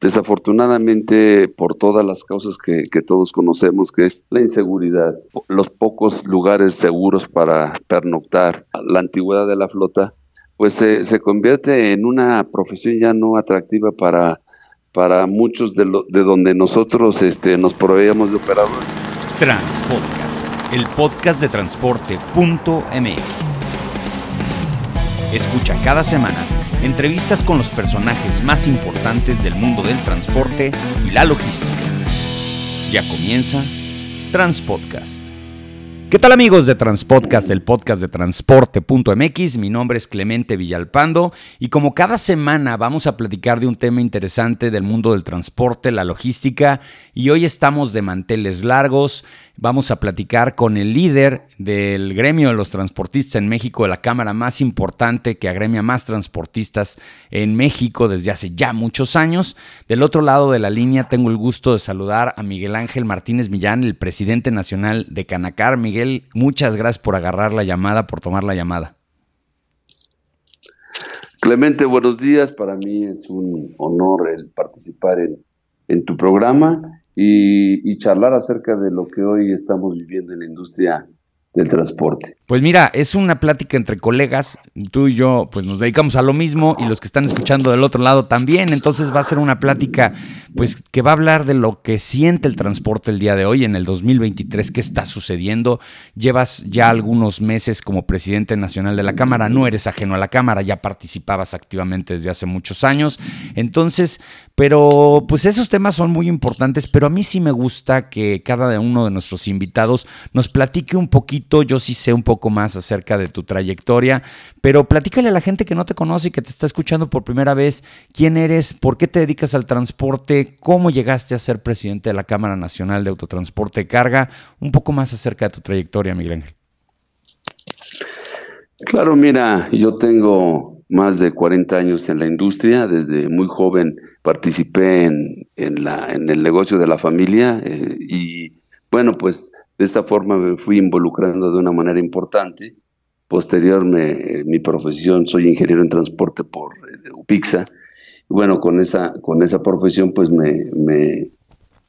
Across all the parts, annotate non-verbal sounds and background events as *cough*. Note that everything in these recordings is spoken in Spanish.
Desafortunadamente, por todas las causas que, todos conocemos, que es la inseguridad, los pocos lugares seguros para pernoctar, la antigüedad de la flota, pues se, convierte en una profesión ya no atractiva para, para muchos de, lo, de donde nosotros este, nos proveíamos de operadores. Transpodcast, el podcast de transporte.mx. Escucha cada semana entrevistas con los personajes más importantes del mundo del transporte y la logística. Ya comienza Transpodcast. ¿Qué tal amigos de Transpodcast, el podcast de transporte.mx? Mi nombre es Clemente Villalpando y como cada semana vamos a platicar de un tema interesante del mundo del transporte, la logística y hoy estamos de manteles largos. Vamos a platicar con el líder del gremio de los transportistas en México, de la cámara más importante que agremia más transportistas en México desde hace ya muchos años. Del otro lado de la línea tengo el gusto de saludar a Miguel Ángel Martínez Millán, el presidente nacional de Canacar. Miguel, muchas gracias por agarrar la llamada, por tomar la llamada. Clemente, buenos días. Para mí es un honor el participar en, en tu programa y, charlar acerca de lo que hoy estamos viviendo en la industria del transporte. Pues mira, es una plática entre colegas, tú y yo pues nos dedicamos a lo mismo y los que están escuchando del otro lado también, entonces va a ser una plática pues que va a hablar de lo que siente el transporte el día de hoy en el 2023, qué está sucediendo. Llevas ya algunos meses como presidente nacional de la Cámara, no eres ajeno a la Cámara, ya participabas activamente desde hace muchos años. Entonces, pero pues esos temas son muy importantes, pero a mí sí me gusta que cada uno de nuestros invitados nos platique un poquito yo sí sé un poco más acerca de tu trayectoria, pero platícale a la gente que no te conoce y que te está escuchando por primera vez, quién eres, por qué te dedicas al transporte, cómo llegaste a ser presidente de la Cámara Nacional de Autotransporte y Carga, un poco más acerca de tu trayectoria, Miguel Ángel. Claro, mira, yo tengo más de 40 años en la industria, desde muy joven participé en el negocio de la familia eh, y bueno, pues de esta forma me fui involucrando de una manera importante. Posterior, mi profesión, soy ingeniero en transporte por eh, UPIXA. Y bueno, con esa, con esa profesión pues me, me,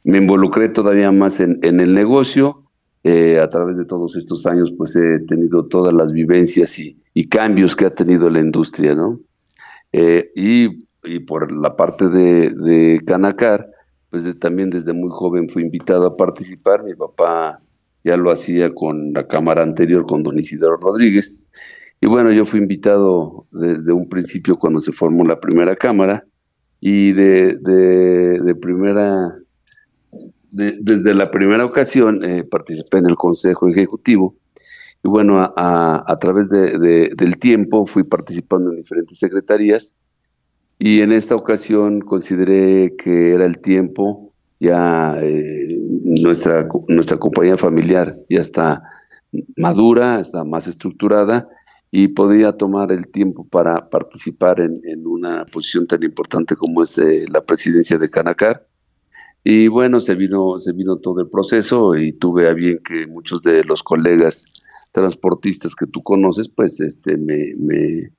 involucré todavía más en, el negocio. Eh, a través de todos estos años pues he tenido todas las vivencias y, cambios que ha tenido la industria, ¿no? Eh, y, por la parte de Canacar, pues también desde muy joven fui invitado a participar. Mi papá ya lo hacía con la cámara anterior, con don Isidoro Rodríguez. Y bueno, yo fui invitado desde un principio cuando se formó la primera cámara y de, de, primera, desde la primera ocasión eh, participé en el Consejo Ejecutivo y bueno, a, a, través de, del tiempo fui participando en diferentes secretarías y en esta ocasión consideré que era el tiempo ya eh, nuestra, nuestra compañía familiar ya está madura, está más estructurada y podía tomar el tiempo para participar en, una posición tan importante como es eh, la presidencia de Canacar. Y bueno, se vino, se vino todo el proceso y tuve a bien que muchos de los colegas transportistas que tú conoces, pues este, me, me,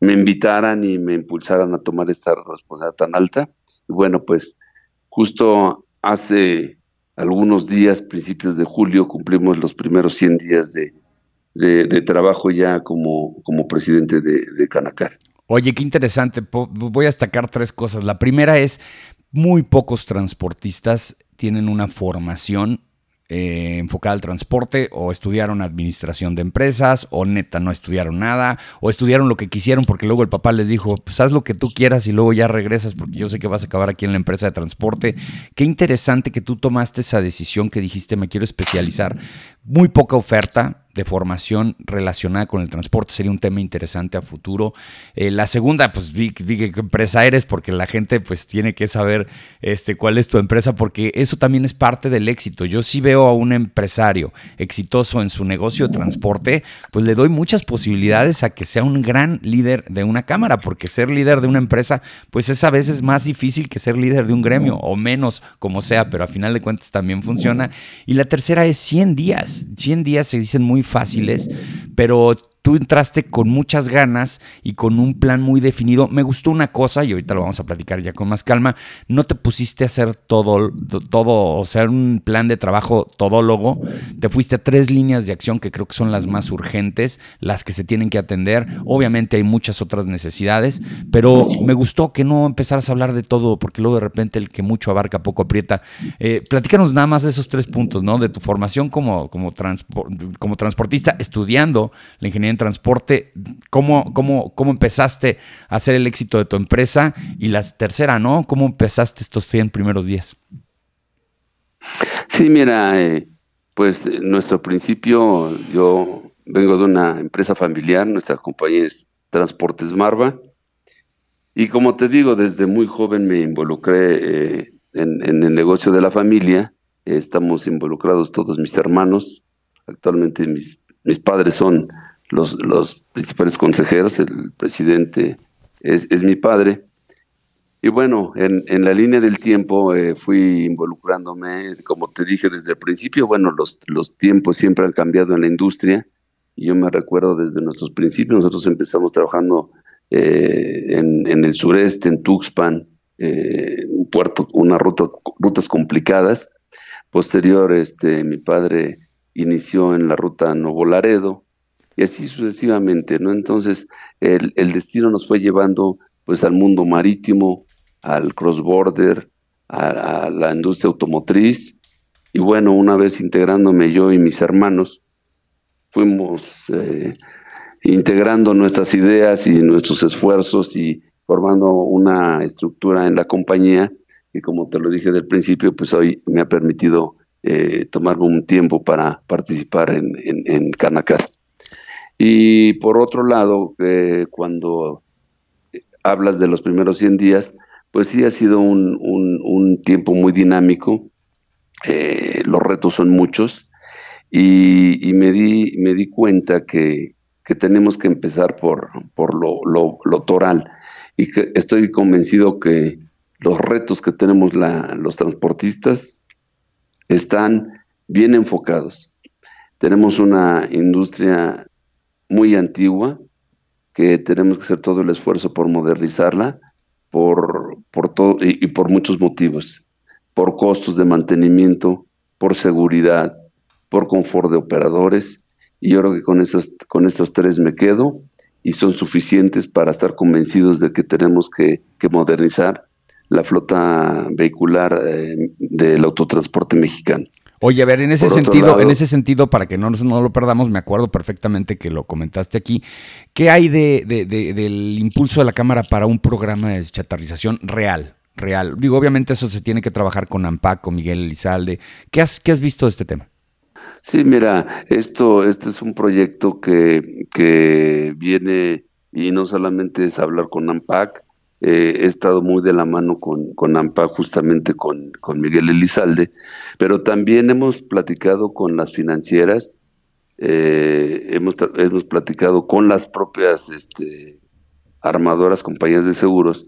me invitaran y me impulsaran a tomar esta responsabilidad tan alta. Y bueno, pues justo hace algunos días, principios de julio, cumplimos los primeros 100 días de, trabajo ya como, como presidente de, de Canacar. Oye, qué interesante. Voy a destacar tres cosas. La primera es, muy pocos transportistas tienen una formación eh, enfocada al transporte o estudiaron administración de empresas o neta no estudiaron nada o estudiaron lo que quisieron porque luego el papá les dijo, pues haz lo que tú quieras y luego ya regresas porque yo sé que vas a acabar aquí en la empresa de transporte. Qué interesante que tú tomaste esa decisión que dijiste me quiero especializar. Muy poca oferta, de formación relacionada con el transporte sería un tema interesante a futuro. Eh, la segunda, pues dije qué empresa eres, porque la gente pues tiene que saber este, cuál es tu empresa, porque eso también es parte del éxito. Yo sí veo a un empresario exitoso en su negocio de transporte, pues le doy muchas posibilidades a que sea un gran líder de una cámara, porque ser líder de una empresa, pues es a veces más difícil que ser líder de un gremio, o menos, como sea, pero a final de cuentas también funciona. Y la tercera es 100 días. 100 días se dicen muy fáciles, pero tú entraste con muchas ganas y con un plan muy definido. Me gustó una cosa, y ahorita lo vamos a platicar ya con más calma, no te pusiste a hacer todo, todo, o sea, un plan de trabajo todólogo, te fuiste a tres líneas de acción que creo que son las más urgentes, las que se tienen que atender. Obviamente hay muchas otras necesidades, pero me gustó que no empezaras a hablar de todo, porque luego de repente el que mucho abarca poco aprieta. Eh, platícanos nada más de esos tres puntos, ¿no? De tu formación como, como, como transportista, estudiando la ingeniería transporte, ¿cómo, cómo, cómo empezaste a hacer el éxito de tu empresa? Y la tercera, ¿no? ¿Cómo empezaste estos 100 primeros días? Sí, mira, eh, pues nuestro principio, yo vengo de una empresa familiar, nuestra compañía es Transportes Marva, y como te digo, desde muy joven me involucré eh, en, el negocio de la familia, estamos involucrados todos mis hermanos, actualmente mis, mis padres son los, los principales consejeros, el presidente es, es mi padre. Y bueno, en, en, la línea del tiempo eh, fui involucrándome, como te dije desde el principio, bueno, los, los tiempos siempre han cambiado en la industria. Y yo me recuerdo desde nuestros principios, nosotros empezamos trabajando eh, en, en, el sureste, en Tuxpan, eh, un puerto, una ruta, rutas complicadas. Posterior, este, mi padre inició en la ruta Novo Laredo, y así sucesivamente, ¿no? Entonces, el, destino nos fue llevando pues al mundo marítimo, al cross-border, a, la industria automotriz, y bueno, una vez integrándome yo y mis hermanos, fuimos eh, integrando nuestras ideas y nuestros esfuerzos y formando una estructura en la compañía que como te lo dije del principio, pues hoy me ha permitido eh, tomarme un tiempo para participar en, en, en Canacar. Y por otro lado, eh, cuando hablas de los primeros 100 días, pues sí ha sido un, un, tiempo muy dinámico, eh, los retos son muchos. Y, me, di, me di cuenta que, que tenemos que empezar por, por lo, lo, lo, toral. Y que estoy convencido que los retos que tenemos la, los transportistas están bien enfocados. Tenemos una industria muy antigua, que tenemos que hacer todo el esfuerzo por modernizarla, por, por todo, y, por muchos motivos, por costos de mantenimiento, por seguridad, por confort de operadores, y yo creo que con esas, con estas tres me quedo y son suficientes para estar convencidos de que tenemos que, modernizar la flota vehicular eh, del autotransporte mexicano. Oye, a ver, en ese sentido, en ese sentido, para que no, no lo perdamos, me acuerdo perfectamente que lo comentaste aquí. ¿Qué hay de, del impulso de la Cámara para un programa de chatarrización real? Real. Digo, obviamente eso se tiene que trabajar con AMPAC, con Miguel Elizalde. ¿Qué has, qué has visto de este tema? Sí, mira, esto, este es un proyecto que, que viene y no solamente es hablar con AMPAC, eh, he estado muy de la mano con, AMPA, justamente con, Miguel Elizalde, pero también hemos platicado con las financieras, eh, hemos, hemos platicado con las propias este, armadoras, compañías de seguros,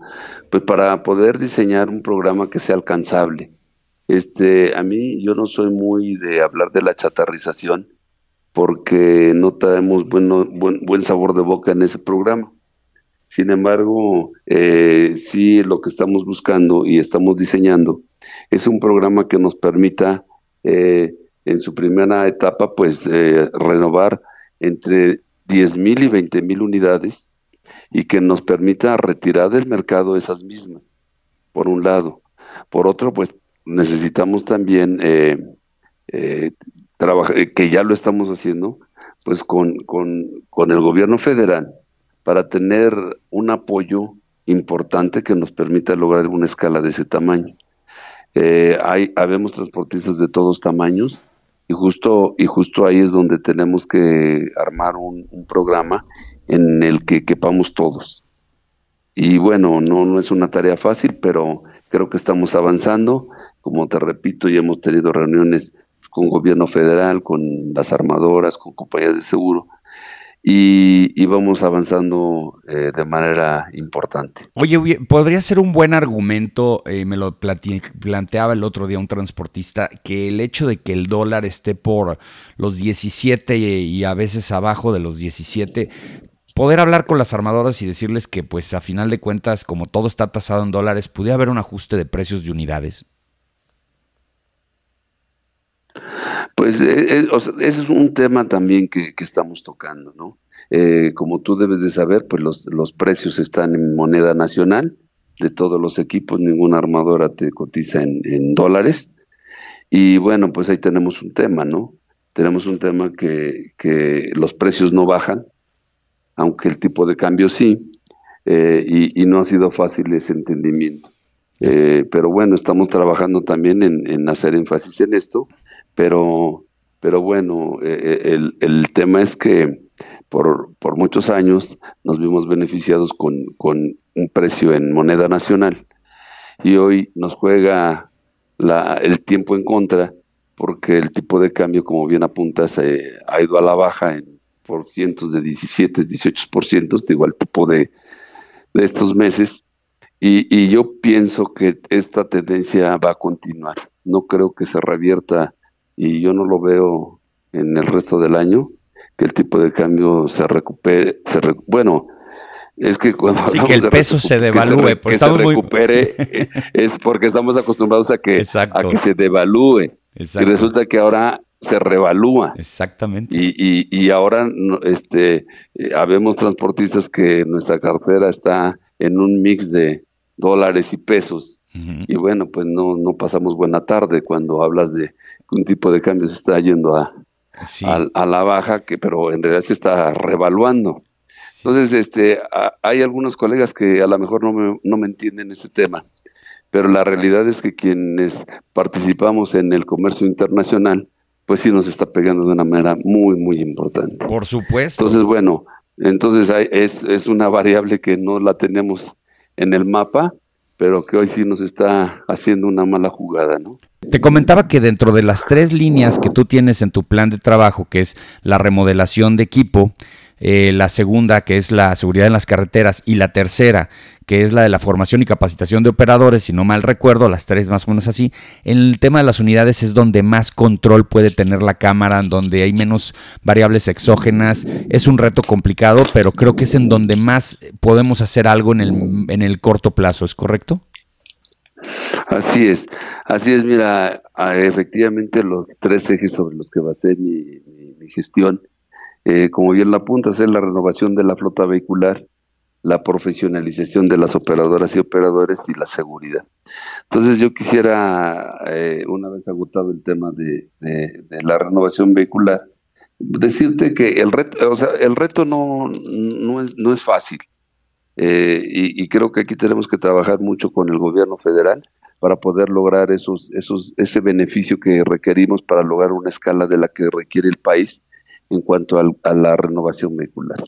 pues para poder diseñar un programa que sea alcanzable. Este, a mí yo no soy muy de hablar de la chatarrización porque no traemos buen sabor de boca en ese programa. Sin embargo, eh, sí lo que estamos buscando y estamos diseñando es un programa que nos permita eh, en su primera etapa pues eh, renovar entre 10 mil y 20 mil unidades y que nos permita retirar del mercado esas mismas, por un lado. Por otro, pues necesitamos también trabajar, que ya lo estamos haciendo, pues con, con, con el gobierno federal, para tener un apoyo importante que nos permita lograr una escala de ese tamaño. Eh, hay, habemos transportistas de todos tamaños y justo, y justo ahí es donde tenemos que armar un, programa en el que quepamos todos. Y bueno, no, no es una tarea fácil, pero creo que estamos avanzando. Como te repito, ya hemos tenido reuniones con gobierno federal, con las armadoras, con compañías de seguro, y, vamos avanzando eh, de manera importante. Oye, podría ser un buen argumento, eh, me lo planteaba el otro día un transportista, que el hecho de que el dólar esté por los 17 y a veces abajo de los 17, poder hablar con las armadoras y decirles que pues a final de cuentas, como todo está tasado en dólares, pudiera haber un ajuste de precios de unidades. Pues eh, eh, ese es un tema también que, estamos tocando, ¿no? Eh, como tú debes de saber, pues los, los precios están en moneda nacional de todos los equipos, ninguna armadora te cotiza en, dólares. Y bueno, pues ahí tenemos un tema, ¿no? Tenemos un tema que, que los precios no bajan, aunque el tipo de cambio sí, y, y, no ha sido fácil ese entendimiento. pero bueno, estamos trabajando también en, en hacer énfasis en esto pero, pero bueno, eh, eh, el, tema es que por, por, muchos años nos vimos beneficiados con, un precio en moneda nacional y hoy nos juega la, el tiempo en contra porque el tipo de cambio, como bien apuntas, eh, ha ido a la baja en por cientos de 17, 18%, digo, el tipo de, de estos meses. Y, y, yo pienso que esta tendencia va a continuar. No creo que se revierta y yo no lo veo en el resto del año que el tipo de cambio se recupere, se bueno, es que cuando sí, que el peso se devalúe, que se, recupere es porque estamos acostumbrados a que a que se devalúe y resulta que ahora se revalúa. Exactamente. Y, y, y ahora este eh, habemos transportistas que nuestra cartera está en un mix de dólares y pesos y bueno, pues no, no pasamos buena tarde cuando hablas de que un tipo de cambio se está yendo a, a, la baja, que pero en realidad se está revaluando. Entonces, este, hay algunos colegas que a lo mejor no me, no me entienden ese tema, pero la realidad es que quienes participamos en el comercio internacional, pues sí nos está pegando de una manera muy, muy importante. Por supuesto. Entonces, bueno, entonces hay, es, es una variable que no la tenemos en el mapa, pero que hoy sí nos está haciendo una mala jugada, ¿no? Te comentaba que dentro de las tres líneas que tú tienes en tu plan de trabajo, que es la remodelación de equipo, eh, la segunda que es la seguridad en las carreteras y la tercera que es la de la formación y capacitación de operadores, si no mal recuerdo, las tres más o menos así. En el tema de las unidades es donde más control puede tener la cámara, donde hay menos variables exógenas. Es un reto complicado, pero creo que es en donde más podemos hacer algo en el, en el corto plazo, ¿es correcto? Así es, así es, mira, efectivamente los tres ejes sobre los que va a ser mi, gestión, eh, como bien lo apuntas, es la renovación de la flota vehicular, la profesionalización de las operadoras y operadores y la seguridad. Entonces yo quisiera, eh, una vez agotado el tema de, la renovación vehicular, decirte que el reto, o sea, el reto no, no, es, no es fácil. Eh, y, y, creo que aquí tenemos que trabajar mucho con el gobierno federal para poder lograr esos, esos, ese beneficio que requerimos para lograr una escala de la que requiere el país en cuanto a la renovación vehicular.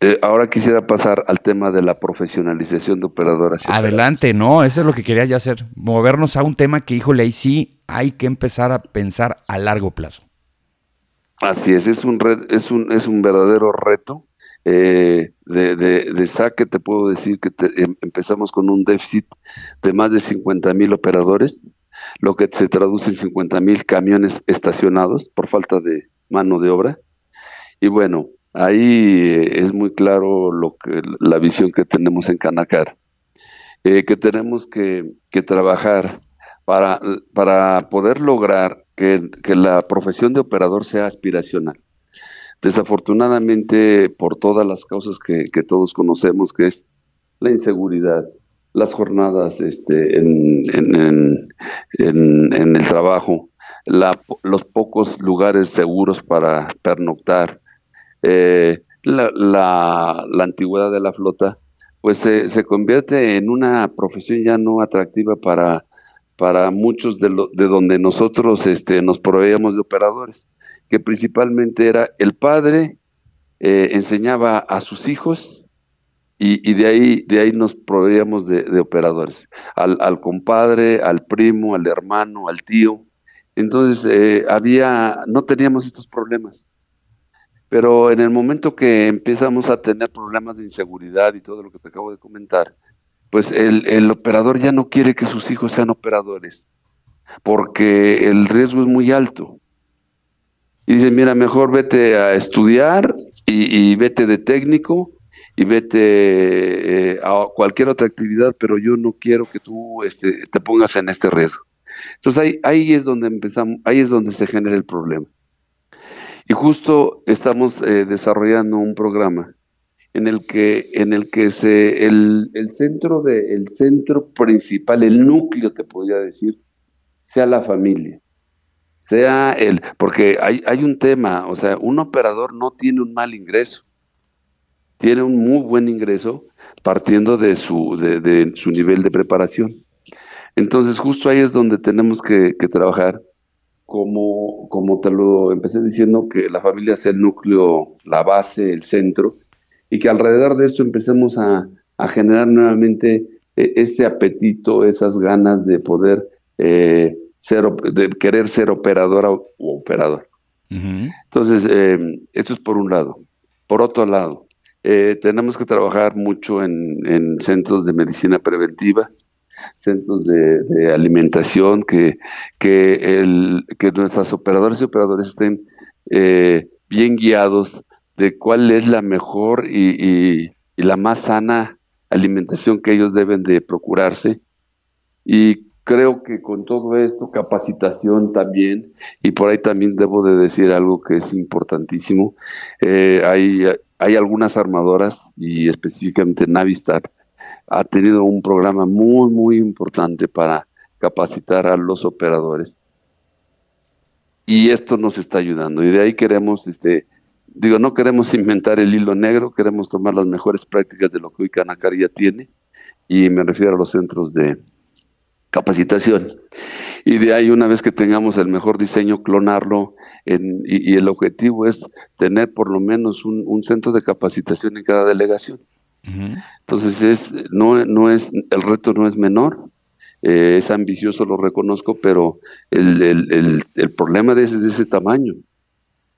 Eh, ahora quisiera pasar al tema de la profesionalización de operadoras. Adelante, no, eso es lo que quería ya hacer, movernos a un tema que, híjole, ahí sí hay que empezar a pensar a largo plazo. Así es, es un, es un, es un verdadero reto. Eh, de, de, saque te puedo decir que em, empezamos con un déficit de más de 50 mil operadores, lo que se traduce en 50 mil camiones estacionados por falta de mano de obra. Y bueno, Ahí eh, es muy claro lo que la visión que tenemos en Canacar, eh, que tenemos que, trabajar para, para, poder lograr que, la profesión de operador sea aspiracional. Desafortunadamente, por todas las causas que, todos conocemos, que es la inseguridad, las jornadas este, en, en, el trabajo, los pocos lugares seguros para pernoctar, eh, la, la, antigüedad de la flota, pues se, convierte en una profesión ya no atractiva para, para muchos de, lo, de donde nosotros este, nos proveíamos de operadores, que principalmente era el padre eh, enseñaba a sus hijos y, de ahí de ahí nos proveíamos de, operadores, al, al, compadre, al primo, al hermano, al tío. Entonces eh, había, no teníamos estos problemas. Pero en el momento que empezamos a tener problemas de inseguridad y todo lo que te acabo de comentar, pues el, operador ya no quiere que sus hijos sean operadores, porque el riesgo es muy alto. Y dice, mira, mejor vete a estudiar y, vete de técnico y vete eh, a cualquier otra actividad, pero yo no quiero que tú este, te pongas en este riesgo. Entonces ahí, ahí es donde empezamos, ahí es donde se genera el problema. Y justo estamos eh, desarrollando un programa en el que, en el, que se, el, centro de, el centro principal, el núcleo, te podría decir, sea la familia. Sea el, porque hay, hay un tema, o sea, un operador no tiene un mal ingreso, tiene un muy buen ingreso partiendo de su, de, su nivel de preparación. Entonces, justo ahí es donde tenemos que trabajar como, como te lo empecé diciendo, que la familia sea el núcleo, la base, el centro, y que alrededor de esto empecemos a, generar nuevamente eh, ese apetito, esas ganas de poder eh, ser, de querer ser operadora o operador. Entonces, eh, esto es por un lado. Por otro lado, tenemos que trabajar mucho en, en centros de medicina preventiva, centros de, alimentación, que, que, el, que nuestros operadores y operadores estén eh, bien guiados de cuál es la mejor y, la más sana alimentación que ellos deben de procurarse. Y creo que con todo esto, capacitación también, y por ahí también debo de decir algo que es importantísimo, eh, hay, hay algunas armadoras, y específicamente Navistar, ha tenido un programa muy, muy importante para capacitar a los operadores. Y esto nos está ayudando. Y de ahí queremos, este, digo, no queremos *laughs* inventar el hilo negro, queremos tomar las mejores prácticas de lo que hoy Canacar ya tiene. Y me refiero a los centros de capacitación. Y de ahí, una vez que tengamos el mejor diseño, clonarlo. y, el objetivo es tener por lo menos un centro de capacitación en cada delegación. Entonces es, no, no es, el reto no es menor, eh, es ambicioso, lo reconozco, pero el, el, el, problema de ese, es de ese tamaño.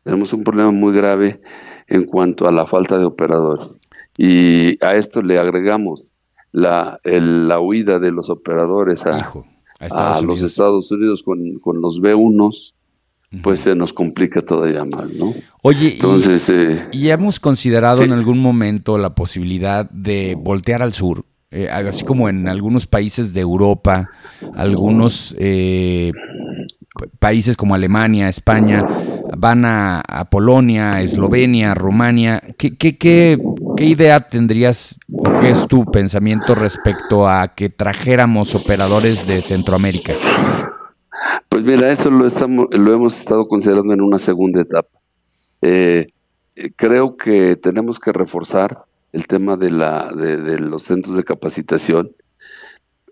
Tenemos un problema muy grave en cuanto a la falta de operadores. Y a esto le agregamos la, la huida de los operadores a, a, los Estados Unidos con, con los B1s, pues se nos complica todavía más, ¿no? Oye, Entonces, y, eh, y hemos considerado en algún momento la posibilidad de voltear al sur, eh, así como en algunos países de Europa, algunos eh, países como Alemania, España, van a, Polonia, Eslovenia, Rumania. ¿Qué, qué, qué, qué idea tendrías o qué es tu pensamiento respecto a que trajéramos operadores de Centroamérica? Pues mira, eso lo, estamos, lo hemos estado considerando en una segunda etapa. Eh, creo que tenemos que reforzar el tema de, la, de, los centros de capacitación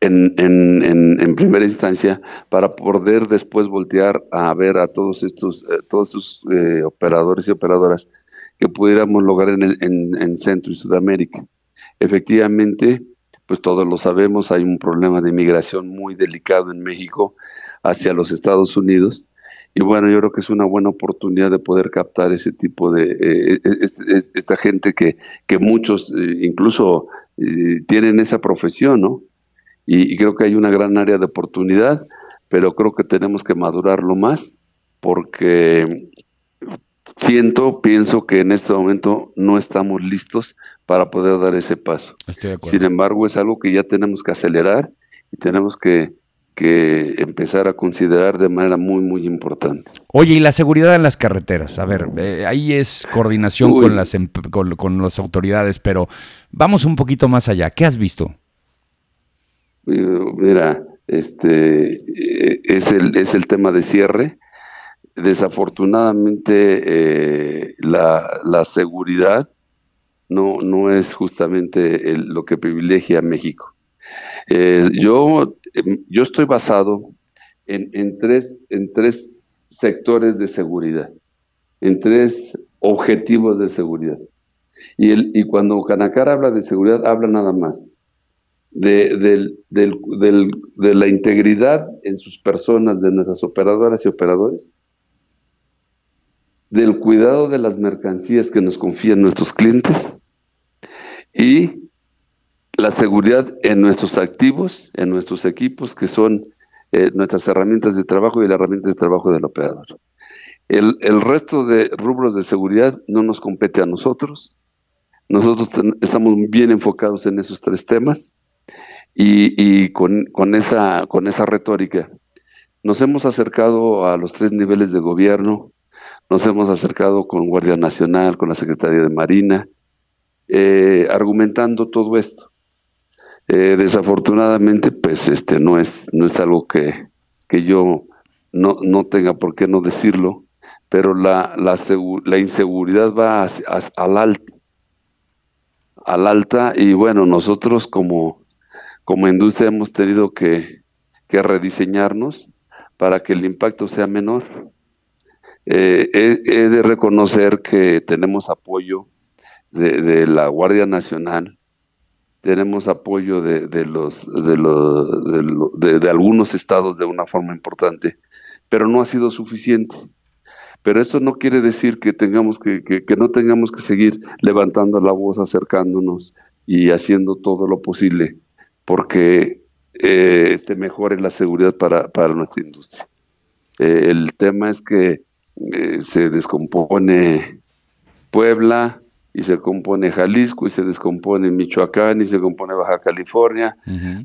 en, en, primera instancia para poder después voltear a ver a todos estos, eh, todos estos eh, operadores y operadoras que pudiéramos lograr en, en, en Centro y Sudamérica. Efectivamente, pues todos lo sabemos, hay un problema de inmigración muy delicado en México hacia los Estados Unidos. Y bueno, yo creo que es una buena oportunidad de poder captar ese tipo de, eh, eh, esta gente que, que muchos eh, incluso tienen esa profesión, ¿no? Y, creo que hay una gran área de oportunidad, pero creo que tenemos que madurarlo más porque siento, pienso que en este momento no estamos listos para poder dar ese paso. Sin embargo, es algo que ya tenemos que acelerar y tenemos que que empezar a considerar de manera muy, muy importante. Oye, y la seguridad en las carreteras. A ver, eh, ahí es coordinación con las, em, con, las autoridades, pero vamos un poquito más allá. ¿Qué has visto? Mira, este eh, es el, es el tema de cierre. Desafortunadamente, eh, la, la, seguridad no, no es justamente lo que privilegia a México. Yo Em, yo estoy basado en, tres, en tres sectores de seguridad, en tres objetivos de seguridad. Y, el, y cuando Canacar habla de seguridad, habla nada más de, de la integridad en sus personas, de nuestras operadoras y operadores, del cuidado de las mercancías que nos confían nuestros clientes y la seguridad en nuestros activos, en nuestros equipos, que son eh, nuestras herramientas de trabajo y la herramienta de trabajo del operador. El, resto de rubros de seguridad no nos compete a nosotros. Nosotros estamos bien enfocados en esos tres temas y, con, esa, con esa retórica nos hemos acercado a los tres niveles de gobierno, nos hemos acercado con Guardia Nacional, con la Secretaría de Marina, eh, argumentando todo esto. Eh, desafortunadamente, pues este no es, no es algo que, que yo no, no, tenga por qué no decirlo, pero la, la, la inseguridad va al alta, al alta y bueno, nosotros como, como industria hemos tenido que, que rediseñarnos para que el impacto sea menor. Eh, he, de reconocer que tenemos apoyo de, la Guardia Nacional, tenemos apoyo de, los, de, los de, algunos estados de una forma importante, pero no ha sido suficiente. Pero eso no quiere decir que tengamos que, que, no tengamos que seguir levantando la voz, acercándonos y haciendo todo lo posible, porque eh, se mejore la seguridad para, para nuestra industria. Eh, el tema es que eh, se descompone Puebla y se compone Jalisco y se descompone Michoacán y se compone Baja California.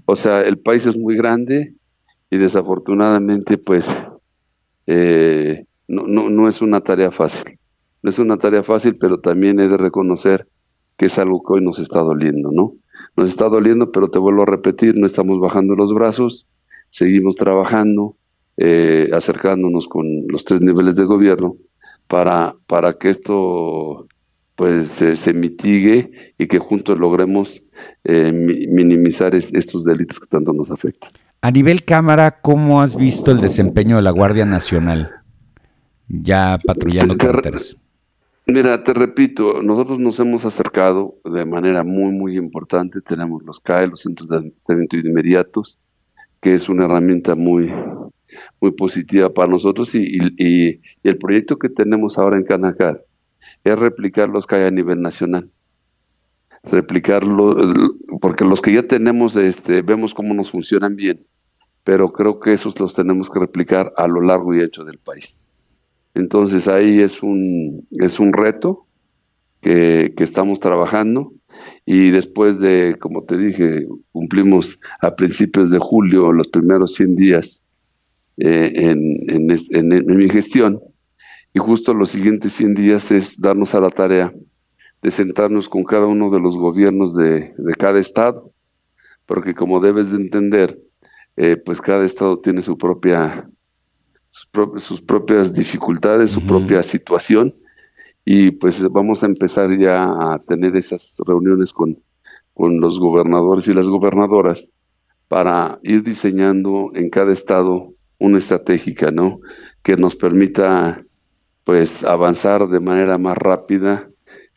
O sea, el país es muy grande y desafortunadamente pues eh, no, no, no es una tarea fácil. No es una tarea fácil, pero también he de reconocer que es algo que hoy nos está doliendo, ¿no? Nos está doliendo, pero te vuelvo a repetir, no estamos bajando los brazos, seguimos trabajando, eh, acercándonos con los tres niveles de gobierno para, para que esto pues se, mitigue y que juntos logremos eh, minimizar estos delitos que tanto nos afectan. A nivel Cámara, ¿cómo has visto el desempeño de la Guardia Nacional ya patrullando carreteras? Mira, te repito, nosotros nos hemos acercado de manera muy, muy importante. Tenemos los CAE, los Centros de Atendimiento Inmediatos, que es una herramienta muy, muy positiva para nosotros y, y, el proyecto que tenemos ahora en Canacar es replicar los que hay a nivel nacional. Replicarlo, porque los que ya tenemos, este, vemos cómo nos funcionan bien, pero creo que esos los tenemos que replicar a lo largo y ancho del país. Entonces ahí es un, es un reto que, que estamos trabajando y después de, como te dije, cumplimos a principios de julio los primeros 100 días eh, en, mi gestión. Y justo los siguientes 100 días es darnos a la tarea de sentarnos con cada uno de los gobiernos de, cada estado, porque como debes de entender, eh, pues cada estado tiene su propia, sus, propias dificultades, su propia situación, y pues vamos a empezar ya a tener esas reuniones con, con los gobernadores y las gobernadoras para ir diseñando en cada estado una estratégica, ¿no? Que nos permita, pues, avanzar de manera más rápida,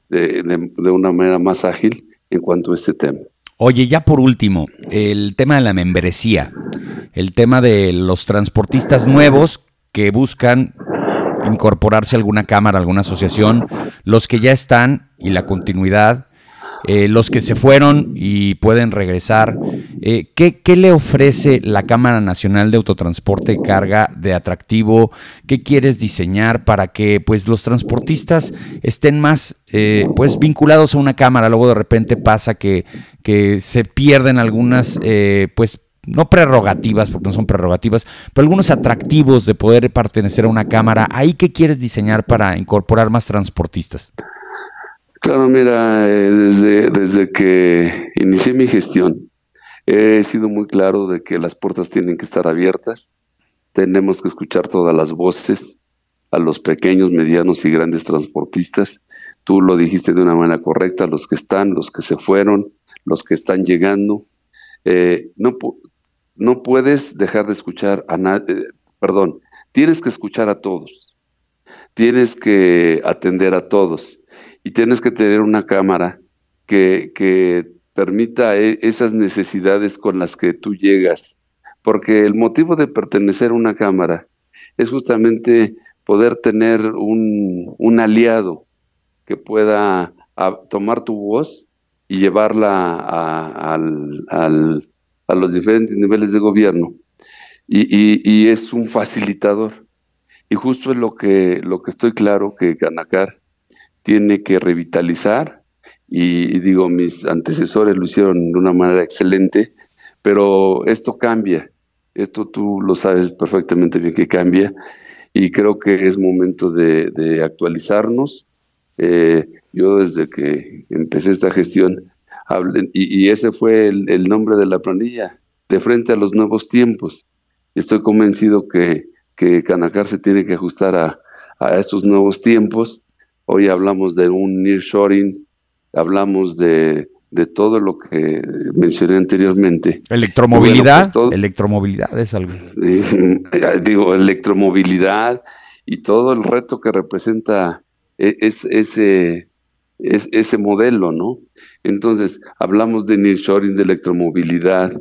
de, una manera más ágil en cuanto a este tema. Oye, ya por último, el tema de la membresía, el tema de los transportistas nuevos que buscan incorporarse a alguna cámara, alguna asociación, los que ya están y la continuidad, eh, los que se fueron y pueden regresar. Eh, ¿qué, le ofrece la Cámara Nacional de Autotransporte y Carga de atractivo? ¿Qué quieres diseñar para que pues, los transportistas estén más eh, pues, vinculados a una cámara? Luego de repente pasa que, que se pierden algunas pues, no prerrogativas, porque no son prerrogativas, pero algunos atractivos de poder pertenecer a una cámara. ¿Ahí qué quieres diseñar para incorporar más transportistas? Claro, mira, eh, desde, desde que inicié mi gestión, he sido muy claro de que las puertas tienen que estar abiertas, tenemos que escuchar todas las voces, a los pequeños, medianos y grandes transportistas. Tú lo dijiste de una manera correcta, los que están, los que se fueron, los que están llegando. Eh, no, no puedes dejar de escuchar a nadie, eh, perdón, tienes que escuchar a todos, tienes que atender a todos y tienes que tener una cámara que, que permita e, esas necesidades con las que tú llegas. Porque el motivo de pertenecer a una cámara es justamente poder tener un, un aliado que pueda tomar tu voz y llevarla a, al, a los diferentes niveles de gobierno. Y, y, es un facilitador. Y justo es lo que, lo que estoy claro que Canacar tiene que revitalizar. Y, digo, mis antecesores lo hicieron de una manera excelente, pero esto cambia. Esto tú lo sabes perfectamente bien que cambia. Y creo que es momento de, actualizarnos. Eh, yo desde que empecé esta gestión, y, ese fue el, nombre de la planilla, de frente a los nuevos tiempos. Estoy convencido que, Canacar se tiene que ajustar a estos nuevos tiempos. Hoy hablamos de un nearshoring, hablamos de, de todo lo que mencioné anteriormente. Electromovilidad, pues electromovilidad es algo. *laughs* digo, electromovilidad y todo el reto que representa e, es, ese, es, ese modelo, ¿no? Entonces, hablamos de nearshoring, de electromovilidad,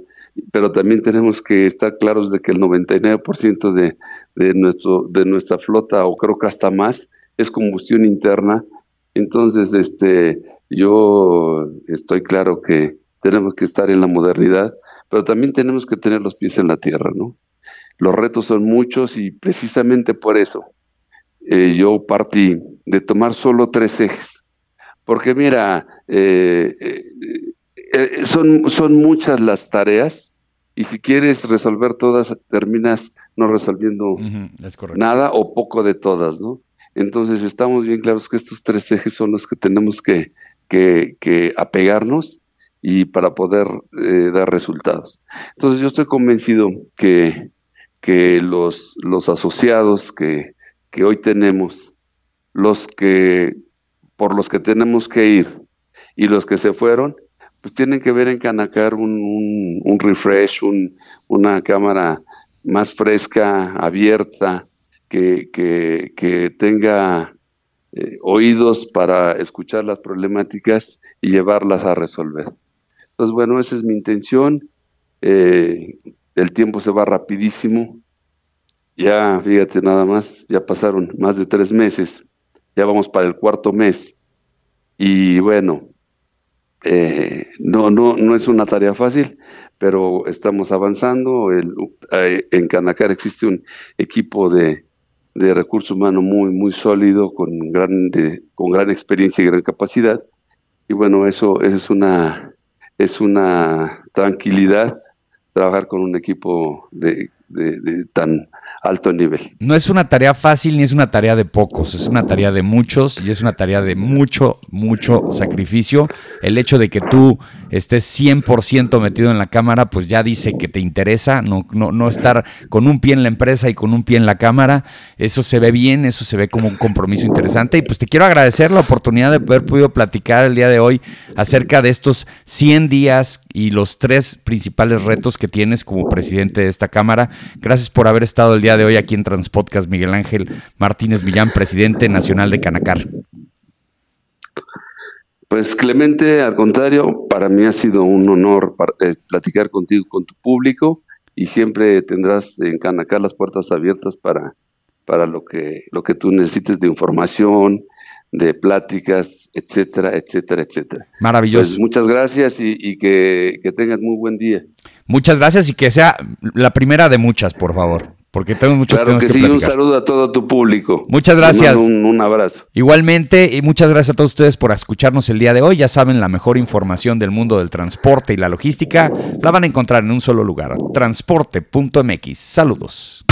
pero también tenemos que estar claros de que el 99% de, de, nuestro, de nuestra flota, o creo que hasta más, es combustión interna. Entonces, este, yo estoy claro que tenemos que estar en la modernidad, pero también tenemos que tener los pies en la tierra, ¿no? Los retos son muchos y precisamente por eso eh, yo partí de tomar solo tres ejes. Porque mira, eh, eh, son, son muchas las tareas y si quieres resolver todas, terminas no resolviendo nada o poco de todas, ¿no? Entonces estamos bien claros que estos tres ejes son los que tenemos que, que, apegarnos y para poder dar resultados. Entonces yo estoy convencido que, que los, los asociados que, que hoy tenemos, los que por los que tenemos que ir y los que se fueron, pues tienen que ver en Canacar un, un, refresh, un, una cámara más fresca, abierta, que, tenga eh, oídos para escuchar las problemáticas y llevarlas a resolver. Entonces, bueno, esa es mi intención. Eh, el tiempo se va rapidísimo. Ya, fíjate nada más, ya pasaron más de tres meses, ya vamos para el cuarto mes. Y bueno, eh, no, no, no es una tarea fácil, pero estamos avanzando. En Canacar existe un equipo de, de recursos humanos muy, muy sólido, con gran, con gran experiencia y gran capacidad. Y bueno, eso, eso es una, es una tranquilidad trabajar con un equipo de, de, tan alto nivel. No es una tarea fácil ni es una tarea de pocos, es una tarea de muchos y es una tarea de mucho, mucho sacrificio. El hecho de que tú estés 100% metido en la cámara, pues ya dice que te interesa, no, no, no estar con un pie en la empresa y con un pie en la cámara. Eso se ve bien, eso se ve como un compromiso interesante. Y pues te quiero agradecer la oportunidad de haber podido platicar el día de hoy acerca de estos 100 días y los tres principales retos que tienes como presidente de esta cámara. Gracias por haber estado el día de hoy aquí en Transpodcast, Miguel Ángel Martínez Millán, presidente nacional de Canacar. Pues Clemente, al contrario, para mí ha sido un honor eh, platicar contigo, con tu público, y siempre tendrás en Canacar las puertas abiertas para, para lo, que, lo que tú necesites de información, de pláticas, etcétera, etcétera, etcétera. Maravilloso. Pues muchas gracias y, que, que tengas muy buen día. Muchas gracias y que sea la primera de muchas, por favor. Porque tengo muchos claro que, sí, un saludo a todo tu público. Muchas gracias. Un, un, abrazo. Igualmente, y muchas gracias a todos ustedes por escucharnos el día de hoy. Ya saben, la mejor información del mundo del transporte y la logística la van a encontrar en un solo lugar, transporte.mx. Saludos.